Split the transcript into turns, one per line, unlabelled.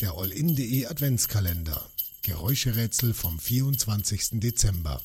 Der Allin.de Adventskalender. Geräuscherätsel vom 24. Dezember.